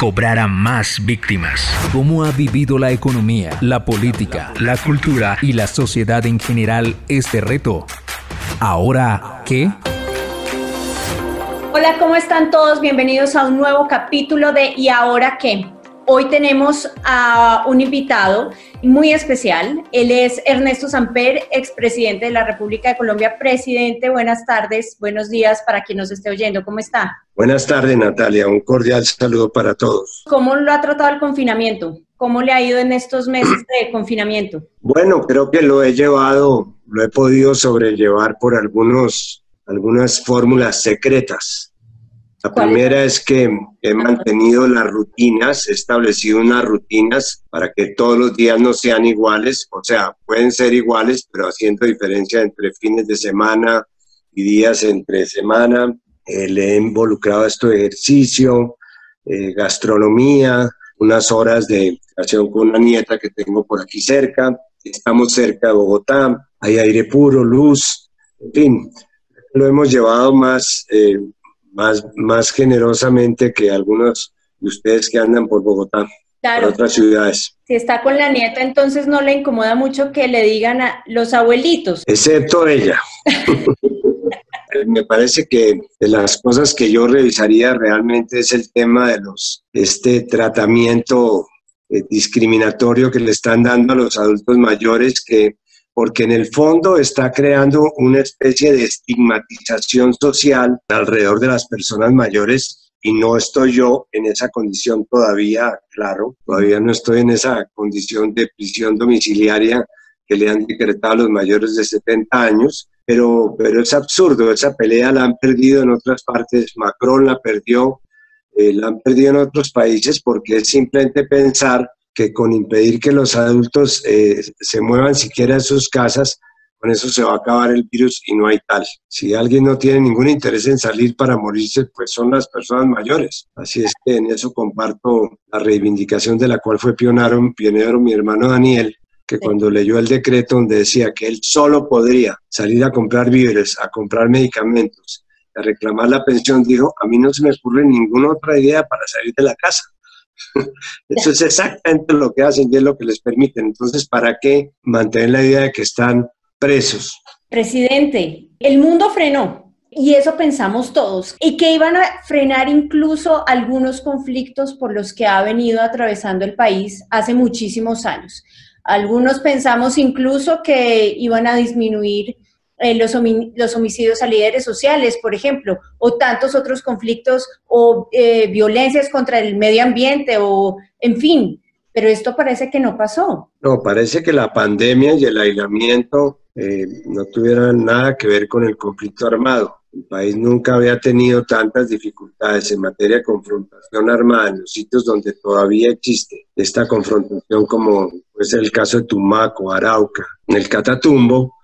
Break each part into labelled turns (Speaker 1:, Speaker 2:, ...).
Speaker 1: cobrara más víctimas. ¿Cómo ha vivido la economía, la política, la cultura y la sociedad en general este reto? ¿Ahora qué?
Speaker 2: Hola, ¿cómo están todos? Bienvenidos a un nuevo capítulo de ¿Y ahora qué? Hoy tenemos a un invitado muy especial. Él es Ernesto Samper, expresidente de la República de Colombia. Presidente, buenas tardes, buenos días para quien nos esté oyendo. ¿Cómo está?
Speaker 3: Buenas tardes, Natalia. Un cordial saludo para todos.
Speaker 2: ¿Cómo lo ha tratado el confinamiento? ¿Cómo le ha ido en estos meses de confinamiento?
Speaker 3: Bueno, creo que lo he llevado, lo he podido sobrellevar por algunos, algunas fórmulas secretas la primera es que he mantenido las rutinas, he establecido unas rutinas para que todos los días no sean iguales, o sea, pueden ser iguales, pero haciendo diferencia entre fines de semana y días entre semana. Eh, le he involucrado esto de ejercicio, eh, gastronomía, unas horas de relación con una nieta que tengo por aquí cerca. Estamos cerca de Bogotá, hay aire puro, luz, en fin, lo hemos llevado más eh, más, más generosamente que algunos de ustedes que andan por Bogotá. Claro. Por otras ciudades.
Speaker 2: Si está con la nieta, entonces no le incomoda mucho que le digan a los abuelitos.
Speaker 3: Excepto ella. Me parece que de las cosas que yo revisaría realmente es el tema de los este tratamiento eh, discriminatorio que le están dando a los adultos mayores que porque en el fondo está creando una especie de estigmatización social alrededor de las personas mayores y no estoy yo en esa condición todavía, claro, todavía no estoy en esa condición de prisión domiciliaria que le han decretado a los mayores de 70 años, pero, pero es absurdo, esa pelea la han perdido en otras partes, Macron la perdió, eh, la han perdido en otros países porque es simplemente pensar que con impedir que los adultos eh, se muevan siquiera en sus casas, con eso se va a acabar el virus y no hay tal. Si alguien no tiene ningún interés en salir para morirse, pues son las personas mayores. Así es que en eso comparto la reivindicación de la cual fue pionero, pionero mi hermano Daniel, que cuando leyó el decreto donde decía que él solo podría salir a comprar víveres, a comprar medicamentos, a reclamar la pensión, dijo, a mí no se me ocurre ninguna otra idea para salir de la casa. Eso es exactamente lo que hacen y es lo que les permiten. Entonces, ¿para qué mantener la idea de que están presos?
Speaker 2: Presidente, el mundo frenó y eso pensamos todos, y que iban a frenar incluso algunos conflictos por los que ha venido atravesando el país hace muchísimos años. Algunos pensamos incluso que iban a disminuir eh, los, los, homicidios a líderes sociales, por ejemplo, o tantos otros conflictos o eh, violencias contra el medio ambiente, o en fin, pero esto parece que no pasó.
Speaker 3: No, parece que la pandemia y el aislamiento eh, no tuvieran nada que ver con el conflicto armado. El país nunca había tenido tantas dificultades en materia de confrontación armada en los sitios donde todavía existe esta confrontación, como es el caso de Tumaco, Arauca, en el Catatumbo,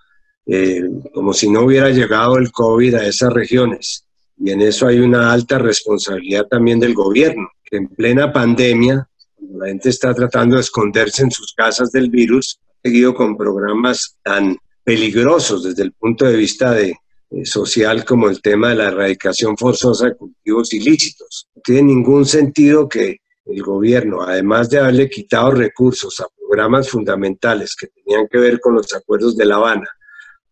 Speaker 3: eh, como si no hubiera llegado el COVID a esas regiones. Y en eso hay una alta responsabilidad también del gobierno, que en plena pandemia, cuando la gente está tratando de esconderse en sus casas del virus, ha seguido con programas tan peligrosos desde el punto de vista de, eh, social como el tema de la erradicación forzosa de cultivos ilícitos. No tiene ningún sentido que el gobierno, además de haberle quitado recursos a programas fundamentales que tenían que ver con los acuerdos de La Habana,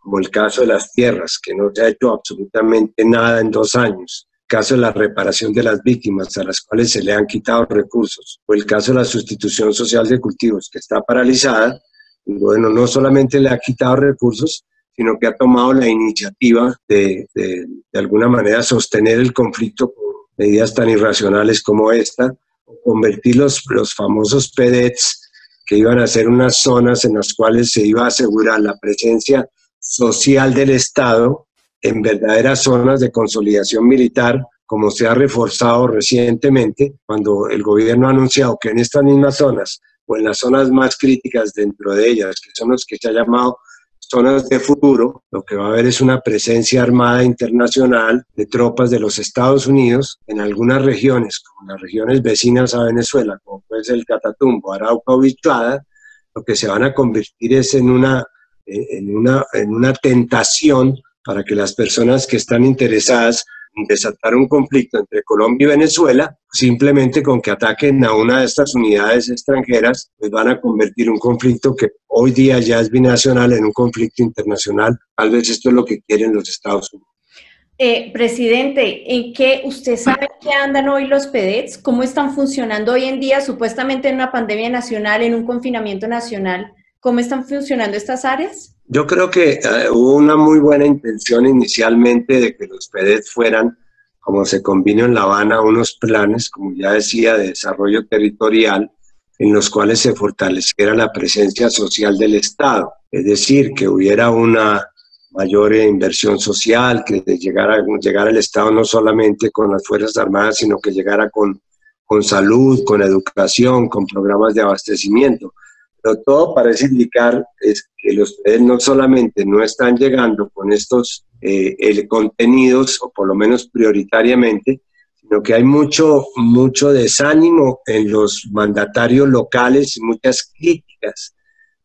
Speaker 3: como el caso de las tierras, que no se ha hecho absolutamente nada en dos años, el caso de la reparación de las víctimas a las cuales se le han quitado recursos, o el caso de la sustitución social de cultivos, que está paralizada, bueno, no solamente le ha quitado recursos, sino que ha tomado la iniciativa de, de, de alguna manera sostener el conflicto con medidas tan irracionales como esta, o convertir los, los famosos PEDETs, que iban a ser unas zonas en las cuales se iba a asegurar la presencia social del Estado en verdaderas zonas de consolidación militar, como se ha reforzado recientemente cuando el gobierno ha anunciado que en estas mismas zonas o en las zonas más críticas dentro de ellas, que son los que se ha llamado zonas de futuro, lo que va a haber es una presencia armada internacional de tropas de los Estados Unidos en algunas regiones, como las regiones vecinas a Venezuela, como puede ser el Catatumbo, Arauca o Bichuada, lo que se van a convertir es en una, en una, en una tentación para que las personas que están interesadas desatar un conflicto entre Colombia y Venezuela, simplemente con que ataquen a una de estas unidades extranjeras, pues van a convertir un conflicto que hoy día ya es binacional en un conflicto internacional. Tal vez esto es lo que quieren los Estados Unidos.
Speaker 2: Eh, presidente, ¿en qué usted sabe qué andan hoy los PEDETs? ¿Cómo están funcionando hoy en día, supuestamente en una pandemia nacional, en un confinamiento nacional? ¿Cómo están funcionando estas áreas?
Speaker 3: Yo creo que eh, hubo una muy buena intención inicialmente de que los PEDET fueran, como se combinó en La Habana, unos planes, como ya decía, de desarrollo territorial en los cuales se fortaleciera la presencia social del Estado. Es decir, que hubiera una mayor inversión social, que llegara, llegara el Estado no solamente con las Fuerzas Armadas, sino que llegara con, con salud, con educación, con programas de abastecimiento pero todo parece indicar es que los no solamente no están llegando con estos eh, contenidos, o por lo menos prioritariamente, sino que hay mucho, mucho desánimo en los mandatarios locales y muchas críticas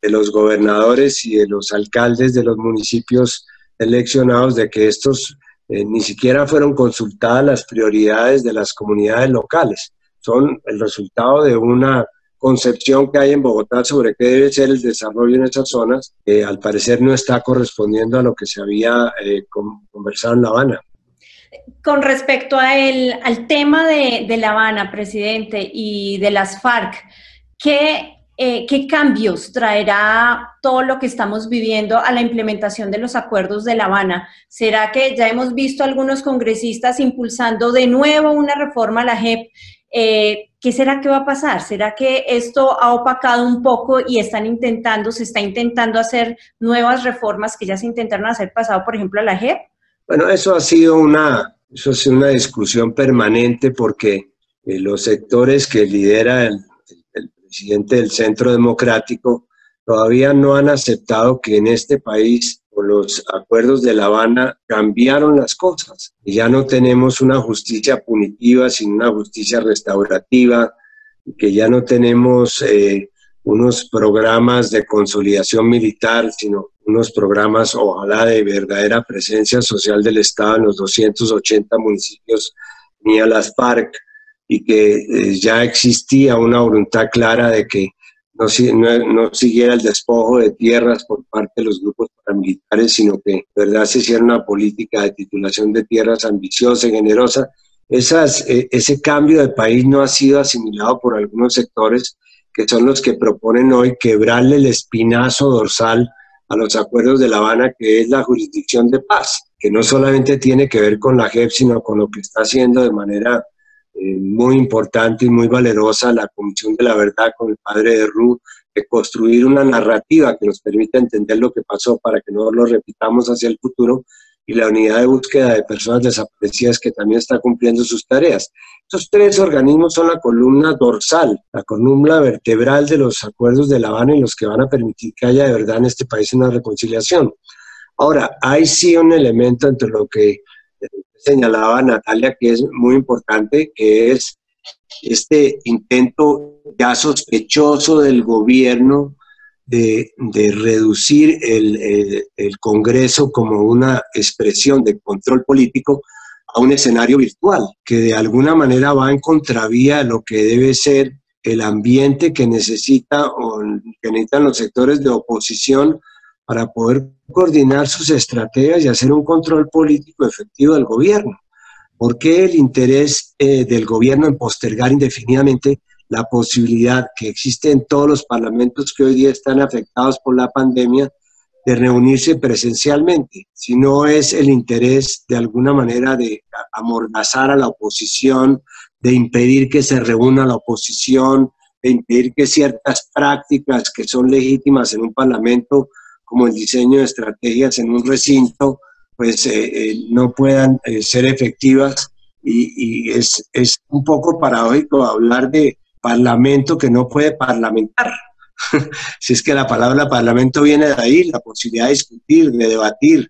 Speaker 3: de los gobernadores y de los alcaldes de los municipios eleccionados de que estos eh, ni siquiera fueron consultadas las prioridades de las comunidades locales. Son el resultado de una concepción que hay en Bogotá sobre qué debe ser el desarrollo en esas zonas, que al parecer no está correspondiendo a lo que se había eh, conversado en La Habana.
Speaker 2: Con respecto al tema de, La Habana, presidente, y de las FARC, ¿qué, eh, ¿qué cambios traerá todo lo que estamos viviendo a la implementación de los acuerdos de La Habana? ¿Será que ya hemos visto algunos congresistas impulsando de nuevo una reforma a la JEP? Eh, ¿Qué será que va a pasar? ¿Será que esto ha opacado un poco y están intentando, se está intentando hacer nuevas reformas que ya se intentaron hacer pasado, por ejemplo, a la JEP?
Speaker 3: Bueno, eso ha sido una, eso ha una discusión permanente porque eh, los sectores que lidera el presidente del Centro Democrático todavía no han aceptado que en este país los acuerdos de La Habana cambiaron las cosas. Ya no tenemos una justicia punitiva, sino una justicia restaurativa, que ya no tenemos eh, unos programas de consolidación militar, sino unos programas, ojalá, de verdadera presencia social del Estado en los 280 municipios ni a las FARC, y que eh, ya existía una voluntad clara de que no, siguiera el despojo de tierras por parte de los grupos paramilitares, sino que verdad se hiciera una política de titulación de tierras ambiciosa y generosa. Esas, e, ese cambio de país no ha sido asimilado por algunos sectores que son los que proponen hoy quebrarle el espinazo dorsal a los acuerdos de La Habana, que es la jurisdicción de paz, que no solamente tiene que ver con la JEP, sino con lo que está haciendo de manera eh, muy importante y muy valerosa la Comisión de la Verdad con el padre de Ruth, de construir una narrativa que nos permita entender lo que pasó para que no lo repitamos hacia el futuro y la unidad de búsqueda de personas desaparecidas que también está cumpliendo sus tareas. Estos tres organismos son la columna dorsal, la columna vertebral de los acuerdos de La Habana y los que van a permitir que haya de verdad en este país una reconciliación. Ahora, hay sí un elemento entre lo que señalaba Natalia que es muy importante, que es este intento ya sospechoso del gobierno de, reducir el, el, Congreso como una expresión de control político a un escenario virtual, que de alguna manera va en contravía de lo que debe ser el ambiente que necesita o que necesitan los sectores de oposición para poder coordinar sus estrategias y hacer un control político efectivo del gobierno. ¿Por qué el interés eh, del gobierno en postergar indefinidamente la posibilidad que existe en todos los parlamentos que hoy día están afectados por la pandemia de reunirse presencialmente? Si no es el interés de alguna manera de amordazar a la oposición, de impedir que se reúna la oposición, de impedir que ciertas prácticas que son legítimas en un parlamento como el diseño de estrategias en un recinto, pues eh, eh, no puedan eh, ser efectivas y, es, es, un poco paradójico hablar de parlamento que no puede parlamentar. si es que la palabra parlamento viene de ahí, la posibilidad de discutir, de debatir,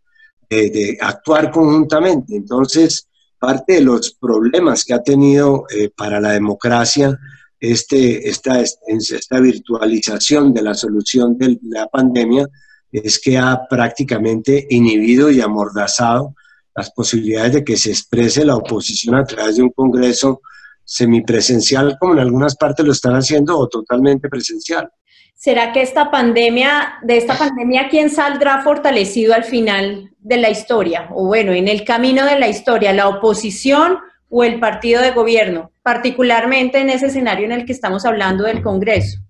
Speaker 3: de, actuar conjuntamente. Entonces, parte de los problemas que ha tenido eh, para la democracia este, esta, esta virtualización de la solución de la pandemia es que ha prácticamente inhibido y amordazado las posibilidades de que se exprese la oposición a través de un Congreso semipresencial, como en algunas partes lo están haciendo, o totalmente presencial.
Speaker 2: ¿Será que esta pandemia, de esta pandemia, quién saldrá fortalecido al final de la historia? O bueno, en el camino de la historia, la oposición o el partido de gobierno, particularmente en ese escenario en el que estamos hablando del Congreso?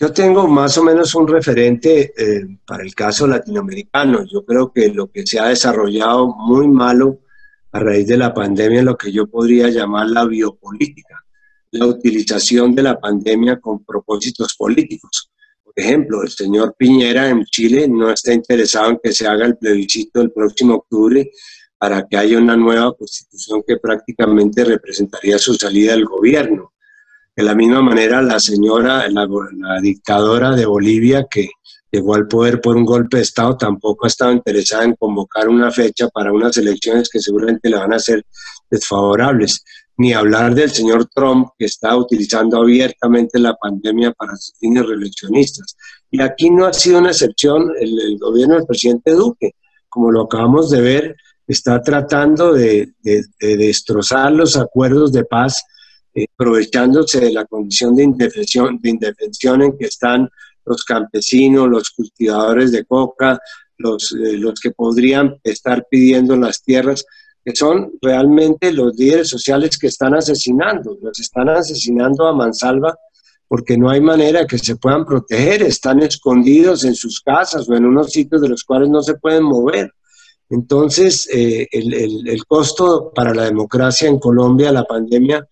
Speaker 3: Yo tengo más o menos un referente eh, para el caso latinoamericano. Yo creo que lo que se ha desarrollado muy malo a raíz de la pandemia es lo que yo podría llamar la biopolítica, la utilización de la pandemia con propósitos políticos. Por ejemplo, el señor Piñera en Chile no está interesado en que se haga el plebiscito el próximo octubre para que haya una nueva constitución que prácticamente representaría su salida del gobierno. De la misma manera, la señora, la, dictadora de Bolivia, que llegó al poder por un golpe de Estado, tampoco ha estado interesada en convocar una fecha para unas elecciones que seguramente le van a ser desfavorables. Ni hablar del señor Trump, que está utilizando abiertamente la pandemia para sus fines reeleccionistas. Y aquí no ha sido una excepción el, el gobierno del presidente Duque. Como lo acabamos de ver, está tratando de, destrozar los acuerdos de paz, eh, aprovechándose de la condición de indefensión, de indefensión en que están los campesinos, los cultivadores de coca, los, eh, los que podrían estar pidiendo las tierras, que son realmente los líderes sociales que están asesinando, los están asesinando a mansalva porque no hay manera que se puedan proteger, están escondidos en sus casas o en unos sitios de los cuales no se pueden mover. Entonces, eh, el, costo para la democracia en Colombia, la pandemia,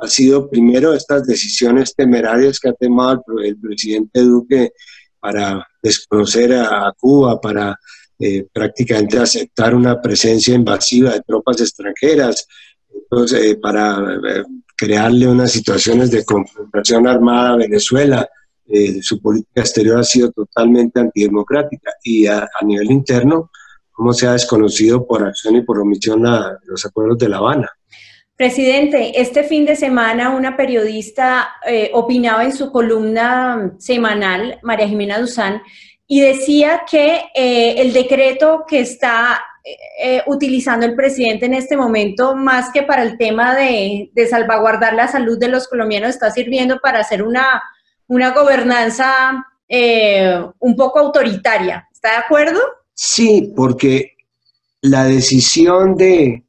Speaker 3: ha sido primero estas decisiones temerarias que ha tomado el, presidente Duque para desconocer a, Cuba, para eh, prácticamente aceptar una presencia invasiva de tropas extranjeras, entonces, eh, para crearle unas situaciones de confrontación armada a Venezuela. su política exterior ha sido totalmente antidemocrática y a nivel interno, cómo se ha desconocido por acción y por omisión los acuerdos de La Habana.
Speaker 2: Presidente, este fin de semana una periodista eh, opinaba en su columna semanal, María Jimena Duzán, y decía que eh, el decreto que está eh, utilizando el presidente en este momento, más que para el tema de, salvaguardar la salud de los colombianos, está sirviendo para hacer una, una gobernanza un poco autoritaria. ¿Está de acuerdo?
Speaker 3: Sí, porque la decisión de,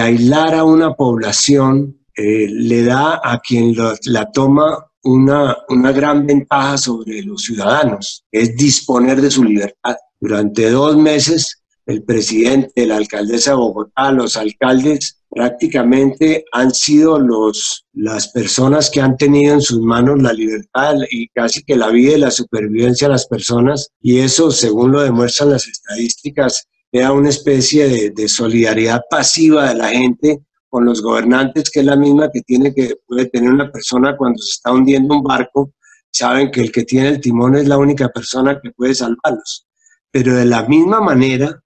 Speaker 3: aislar a una población eh, le da a quien la toma una, una gran ventaja sobre los ciudadanos, es disponer de su libertad. Durante dos meses, el presidente, la alcaldesa de Bogotá, los alcaldes prácticamente han sido los, las personas que han tenido en sus manos la libertad y casi que la vida y la supervivencia de las personas. Y eso, según lo demuestran las estadísticas, era una especie de, solidaridad pasiva de la gente con los gobernantes, que es la misma que tiene que puede tener una persona cuando se está hundiendo un barco. Saben que el que tiene el timón es la única persona que puede salvarlos. Pero de la misma manera,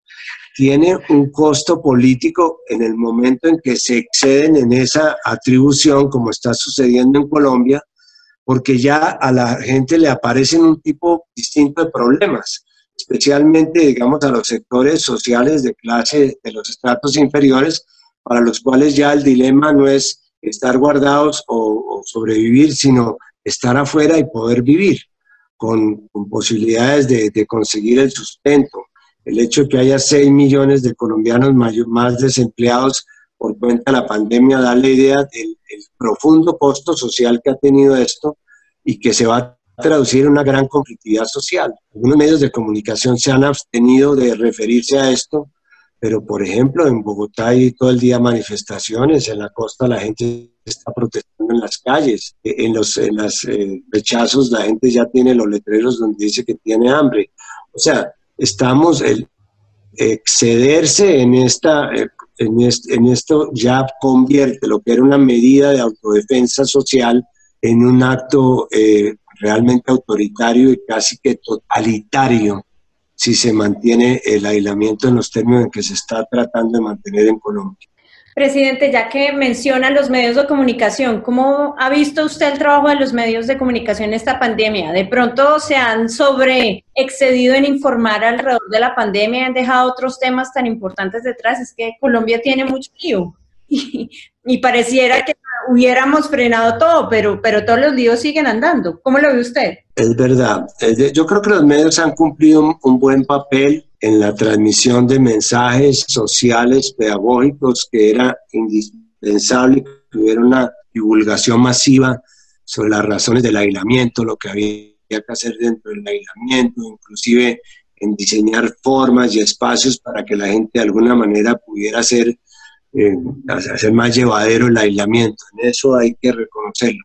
Speaker 3: tiene un costo político en el momento en que se exceden en esa atribución, como está sucediendo en Colombia, porque ya a la gente le aparecen un tipo distinto de problemas, especialmente, digamos, a los sectores sociales de clase de los estratos inferiores, para los cuales ya el dilema no es estar guardados o, sobrevivir, sino estar afuera y poder vivir con, posibilidades de, conseguir el sustento. El hecho de que haya 6 millones de colombianos más desempleados por cuenta de la pandemia da la idea del profundo costo social que ha tenido esto y que se va a traducir en una gran conflictividad social. Algunos medios de comunicación se han abstenido de referirse a esto, pero por ejemplo en Bogotá hay todo el día manifestaciones, en la costa la gente está protestando en las calles, en los en las, eh, rechazos la gente ya tiene los letreros donde dice que tiene hambre. O sea, estamos, el excederse en, esta, eh, en, esto ya convierte lo que era una medida de autodefensa social en un acto eh, realmente autoritario y casi que totalitario si se mantiene el aislamiento en los términos en que se está tratando de mantener en Colombia.
Speaker 2: Presidente, ya que menciona los medios de comunicación, ¿cómo ha visto usted el trabajo de los medios de comunicación en esta pandemia? ¿De pronto se han sobre excedido en informar alrededor de la pandemia han dejado otros temas tan importantes detrás? Es que Colombia tiene mucho lío y pareciera que hubiéramos frenado todo, pero, pero todos los líos siguen andando. ¿Cómo lo ve usted?
Speaker 3: Es verdad. Yo creo que los medios han cumplido un buen papel en la transmisión de mensajes sociales, pedagógicos, que era indispensable que hubiera una divulgación masiva sobre las razones del aislamiento, lo que había que hacer dentro del aislamiento, inclusive en diseñar formas y espacios para que la gente de alguna manera pudiera hacer, eh, hacer más llevadero el aislamiento. En eso hay que reconocerlo.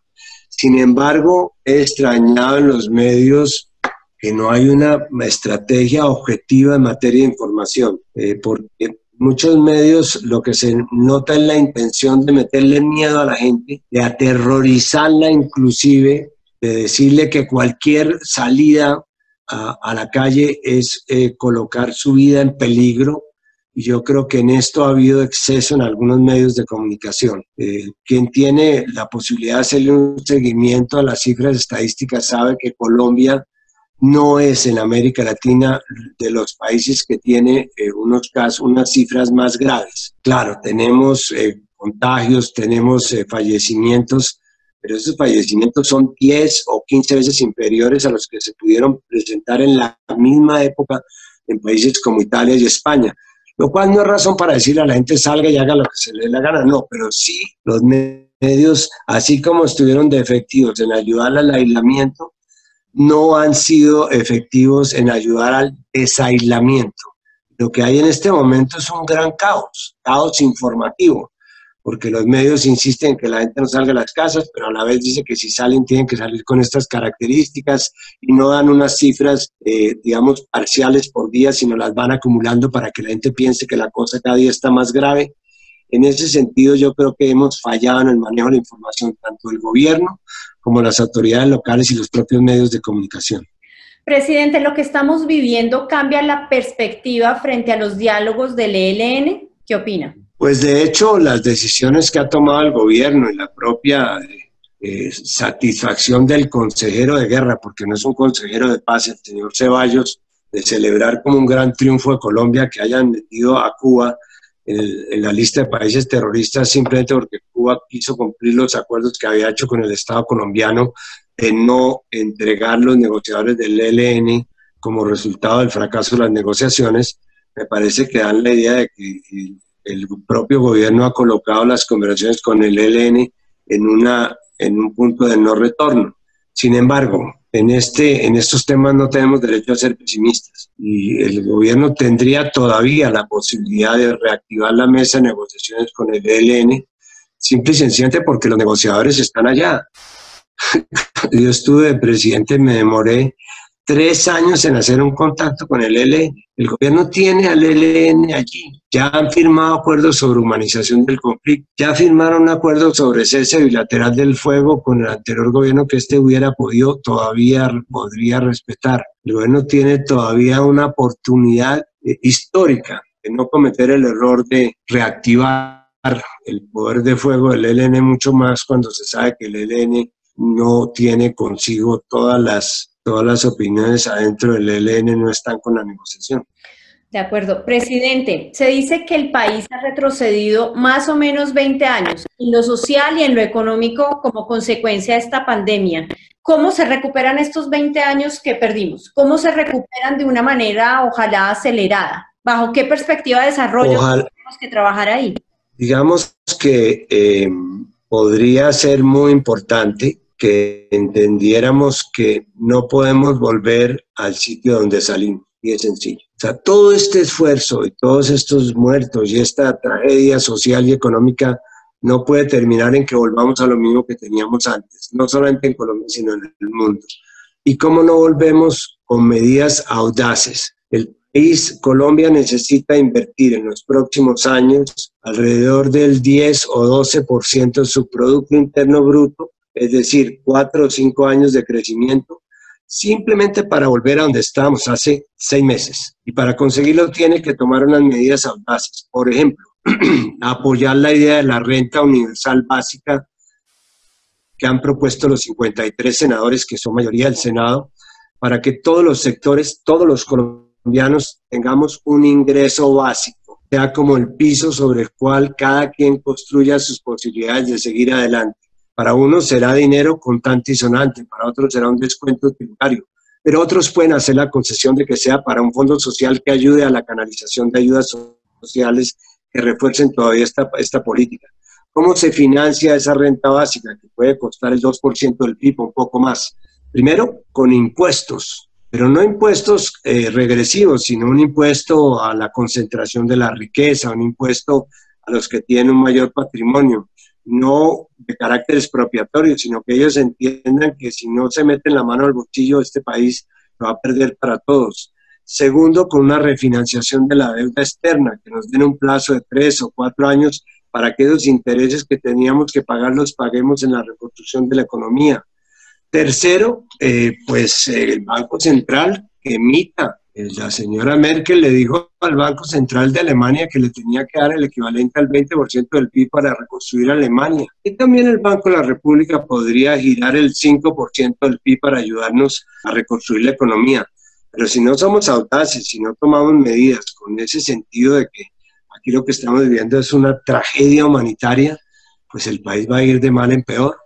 Speaker 3: Sin embargo, he extrañado en los medios que no hay una estrategia objetiva en materia de información, eh, porque muchos medios lo que se nota es la intención de meterle miedo a la gente, de aterrorizarla inclusive, de decirle que cualquier salida a, la calle es eh, colocar su vida en peligro. Y yo creo que en esto ha habido exceso en algunos medios de comunicación. Eh, quien tiene la posibilidad de hacerle un seguimiento a las cifras estadísticas sabe que Colombia no es en América Latina de los países que tiene eh, unos casos, unas cifras más graves. Claro, tenemos eh, contagios, tenemos fallecimientos, pero esos fallecimientos son 10 o 15 veces inferiores a los que se pudieron presentar en la misma época en países como Italia y España. Lo cual no es razón para decirle a la gente salga y haga lo que se le dé la gana, no, pero sí los medios, así como estuvieron de efectivos en ayudar al aislamiento, no han sido efectivos en ayudar al desaislamiento. Lo que hay en este momento es un gran caos, caos informativo, porque los medios insisten en que la gente no salga de las casas, pero a la vez dice que si salen tienen que salir con estas características y no dan unas cifras, eh, digamos, parciales por día, sino las van acumulando para que la gente piense que la cosa cada día está más grave. En ese sentido, yo creo que hemos fallado en el manejo de la información, tanto el gobierno como las autoridades locales y los propios medios de comunicación.
Speaker 2: Presidente, lo que estamos viviendo cambia la perspectiva frente a los diálogos del ELN. ¿Qué opina?
Speaker 3: Pues de hecho, las decisiones que ha tomado el gobierno y la propia eh, satisfacción del consejero de guerra, porque no es un consejero de paz, el señor Ceballos, de celebrar como un gran triunfo de Colombia que hayan metido a Cuba en, la lista de países terroristas simplemente porque Cuba quiso cumplir los acuerdos que había hecho con el Estado colombiano de no entregar los negociadores del ELN como resultado del fracaso de las negociaciones, me parece que dan la idea de que el, propio gobierno ha colocado las conversaciones con el ELN en, una, en un punto de no retorno. Sin embargo, en, este, en estos temas no tenemos derecho a ser pesimistas y el gobierno tendría todavía la posibilidad de reactivar la mesa de negociaciones con el ELN, simple y sencillamente porque los negociadores están allá. Yo estuve de presidente, me demoré tres años en hacer un contacto con el ELN. El gobierno tiene al ELN allí. Ya han firmado acuerdos sobre humanización del conflicto. Ya firmaron un acuerdo sobre cese bilateral del fuego con el anterior gobierno que este hubiera podido, todavía podría respetar. El gobierno tiene todavía una oportunidad eh, histórica de no cometer el error de reactivar el poder de fuego del ELN mucho más cuando se sabe que el ELN no tiene consigo todas las todas las opiniones adentro del ELN no están con la negociación.
Speaker 2: De acuerdo. Presidente, se dice que el país ha retrocedido más o menos 20 años en lo social y en lo económico como consecuencia de esta pandemia. ¿Cómo se recuperan estos 20 años que perdimos? ¿Cómo se recuperan de una manera, ojalá, acelerada? ¿Bajo qué perspectiva de desarrollo tenemos que trabajar ahí?
Speaker 3: Digamos que eh, podría ser muy importante que entendiéramos que no podemos volver al sitio donde salimos. Y es sencillo. O sea, todo este esfuerzo y todos estos muertos y esta tragedia social y económica no puede terminar en que volvamos a lo mismo que teníamos antes, no solamente en Colombia, sino en el mundo. ¿Y cómo no volvemos con medidas audaces? El país, Colombia, necesita invertir en los próximos años alrededor del 10 o 12% de su Producto Interno Bruto es decir, cuatro o cinco años de crecimiento, simplemente para volver a donde estábamos hace seis meses. Y para conseguirlo tiene que tomar unas medidas audaces. Por ejemplo, apoyar la idea de la renta universal básica que han propuesto los 53 senadores, que son mayoría del Senado, para que todos los sectores, todos los colombianos tengamos un ingreso básico, sea como el piso sobre el cual cada quien construya sus posibilidades de seguir adelante. Para unos será dinero contante y sonante, para otros será un descuento tributario, pero otros pueden hacer la concesión de que sea para un fondo social que ayude a la canalización de ayudas sociales que refuercen todavía esta, esta política. ¿Cómo se financia esa renta básica que puede costar el 2% del PIB, un poco más? Primero, con impuestos, pero no impuestos eh, regresivos, sino un impuesto a la concentración de la riqueza, un impuesto a los que tienen un mayor patrimonio, no de carácter expropiatorio, sino que ellos entiendan que si no se meten la mano al bolsillo, este país lo va a perder para todos. Segundo, con una refinanciación de la deuda externa, que nos den un plazo de tres o cuatro años para que esos intereses que teníamos que pagar los paguemos en la reconstrucción de la economía. Tercero, eh, pues el Banco Central que emita. Eh, la señora Merkel le dijo al Banco Central de Alemania que le tenía que dar el equivalente al 20% del PIB para reconstruir Alemania. Y también el Banco de la República podría girar el 5% del PIB para ayudarnos a reconstruir la economía. Pero si no somos audaces, si no tomamos medidas con ese sentido de que aquí lo que estamos viviendo es una tragedia humanitaria, pues el país va a ir de mal en peor.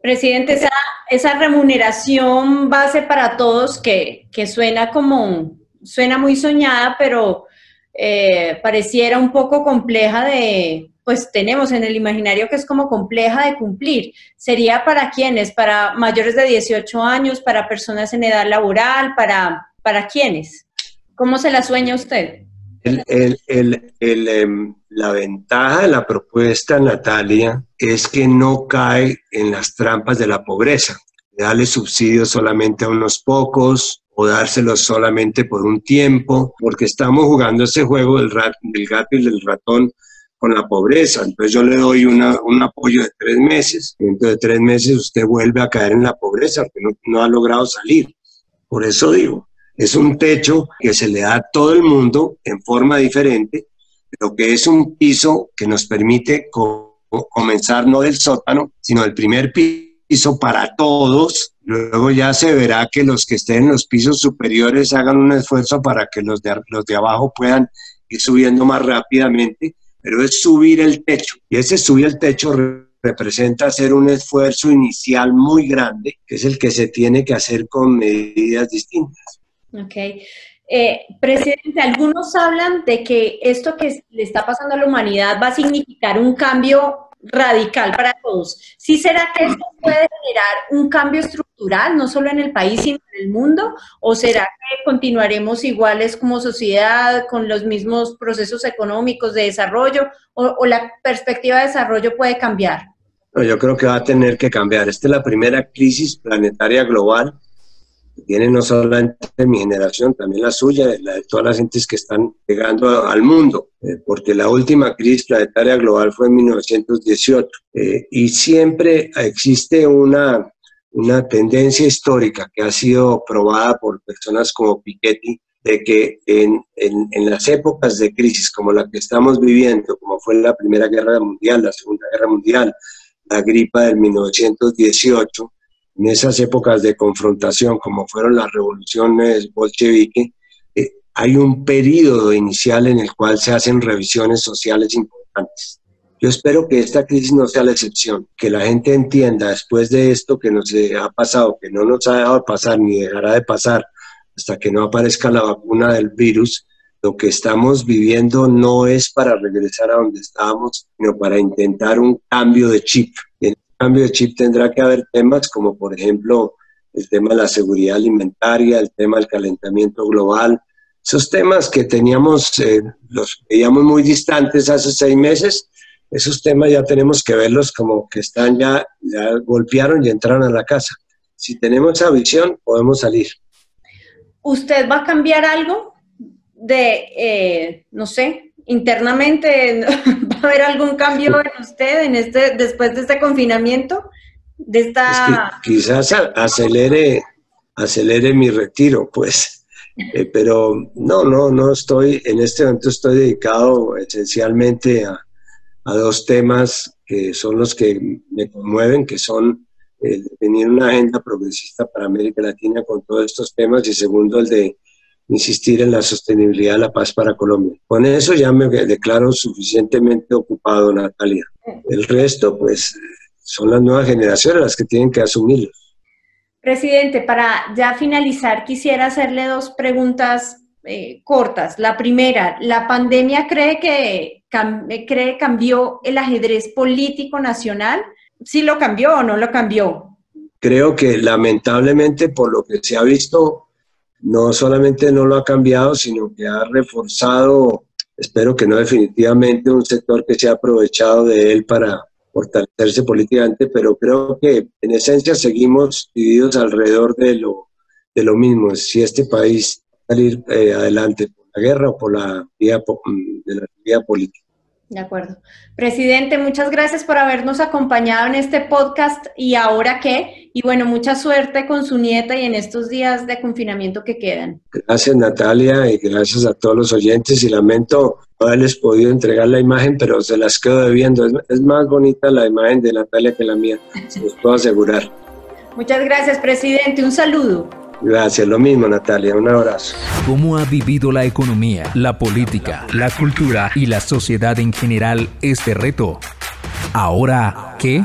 Speaker 2: Presidente, esa, esa remuneración base para todos que, que, suena como, suena muy soñada, pero eh, pareciera un poco compleja de, pues tenemos en el imaginario que es como compleja de cumplir. ¿Sería para quiénes? ¿Para mayores de 18 años? ¿Para personas en edad laboral? ¿Para, para quiénes? ¿Cómo se la sueña usted?
Speaker 3: Em, la ventaja de la propuesta, Natalia, es que no cae en las trampas de la pobreza. Darle subsidios solamente a unos pocos o dárselos solamente por un tiempo, porque estamos jugando ese juego del, del gato y del ratón con la pobreza. Entonces yo le doy un apoyo de tres meses, dentro de tres meses usted vuelve a caer en la pobreza porque no, no ha logrado salir. Por eso digo, es un techo que se le da a todo el mundo en forma diferente, pero que es un piso que nos permite comenzar no del sótano, sino del primer piso para todos. Luego ya se verá que los que estén en los pisos superiores hagan un esfuerzo para que los de, los de abajo puedan ir subiendo más rápidamente, pero es subir el techo. Y ese subir el techo representa hacer un esfuerzo inicial muy grande, que es el que se tiene que hacer con medidas distintas.
Speaker 2: Ok. Eh, presidente, algunos hablan de que esto que le está pasando a la humanidad va a significar un cambio radical para todos. ¿Sí será que esto puede generar un cambio estructural, no solo en el país, sino en el mundo? ¿O será que continuaremos iguales como sociedad, con los mismos procesos económicos de desarrollo, o, la perspectiva de desarrollo puede cambiar?
Speaker 3: yo creo que va a tener que cambiar. Esta es la primera crisis planetaria global tiene no solamente mi generación, también la suya, la de todas las gentes que están llegando al mundo, eh, porque la última crisis planetaria global fue en 1918 eh, y siempre existe una, una tendencia histórica que ha sido probada por personas como Piketty, de que en, en, en, las épocas de crisis como la que estamos viviendo, como fue la Primera Guerra Mundial, la Segunda Guerra Mundial, la gripa del 1918, en esas épocas de confrontación, como fueron las revoluciones bolcheviques, eh, hay un periodo inicial en el cual se hacen revisiones sociales importantes. Yo espero que esta crisis no sea la excepción, que la gente entienda después de esto que nos ha pasado, que no nos ha dejado pasar ni dejará de pasar hasta que no aparezca la vacuna del virus, lo que estamos viviendo no es para regresar a donde estábamos, sino para intentar un cambio de chip cambio de chip tendrá que haber temas como, por ejemplo, el tema de la seguridad alimentaria, el tema del calentamiento global, esos temas que teníamos, eh, los veíamos muy distantes hace seis meses, esos temas ya tenemos que verlos como que están ya, ya golpearon y entraron a la casa. Si tenemos esa visión, podemos salir.
Speaker 2: ¿Usted va a cambiar algo de, eh, no sé, internamente va a haber algún cambio en usted en este, después de este confinamiento? de esta...
Speaker 3: quizás acelere, acelere mi retiro, pues. Eh, pero no, no, no estoy, en este momento estoy dedicado esencialmente a, a dos temas que son los que me conmueven, que son el definir una agenda progresista para América Latina con todos estos temas y segundo el de insistir en la sostenibilidad de la paz para Colombia. Con eso ya me declaro suficientemente ocupado, Natalia. El resto, pues, son las nuevas generaciones las que tienen que asumirlo.
Speaker 2: Presidente, para ya finalizar, quisiera hacerle dos preguntas eh, cortas. La primera, ¿la pandemia cree que cree cambió el ajedrez político nacional? ¿Sí lo cambió o no lo cambió?
Speaker 3: Creo que lamentablemente por lo que se ha visto, no solamente no lo ha cambiado, sino que ha reforzado, espero que no definitivamente, un sector que se ha aprovechado de él para fortalecerse políticamente, pero creo que en esencia seguimos divididos alrededor de lo, de lo mismo. Si este país salir eh, adelante por la guerra o por la vía, de la vía política.
Speaker 2: De acuerdo. Presidente, muchas gracias por habernos acompañado en este podcast y ahora qué. Y bueno, mucha suerte con su nieta y en estos días de confinamiento que quedan.
Speaker 3: Gracias Natalia y gracias a todos los oyentes y lamento no haberles podido entregar la imagen, pero se las quedo debiendo. Es, es más bonita la imagen de Natalia que la mía, se los puedo asegurar.
Speaker 2: Muchas gracias, presidente. Un saludo.
Speaker 3: Gracias, lo mismo Natalia, un abrazo.
Speaker 1: ¿Cómo ha vivido la economía, la política, la cultura y la sociedad en general este reto? Ahora, ¿qué?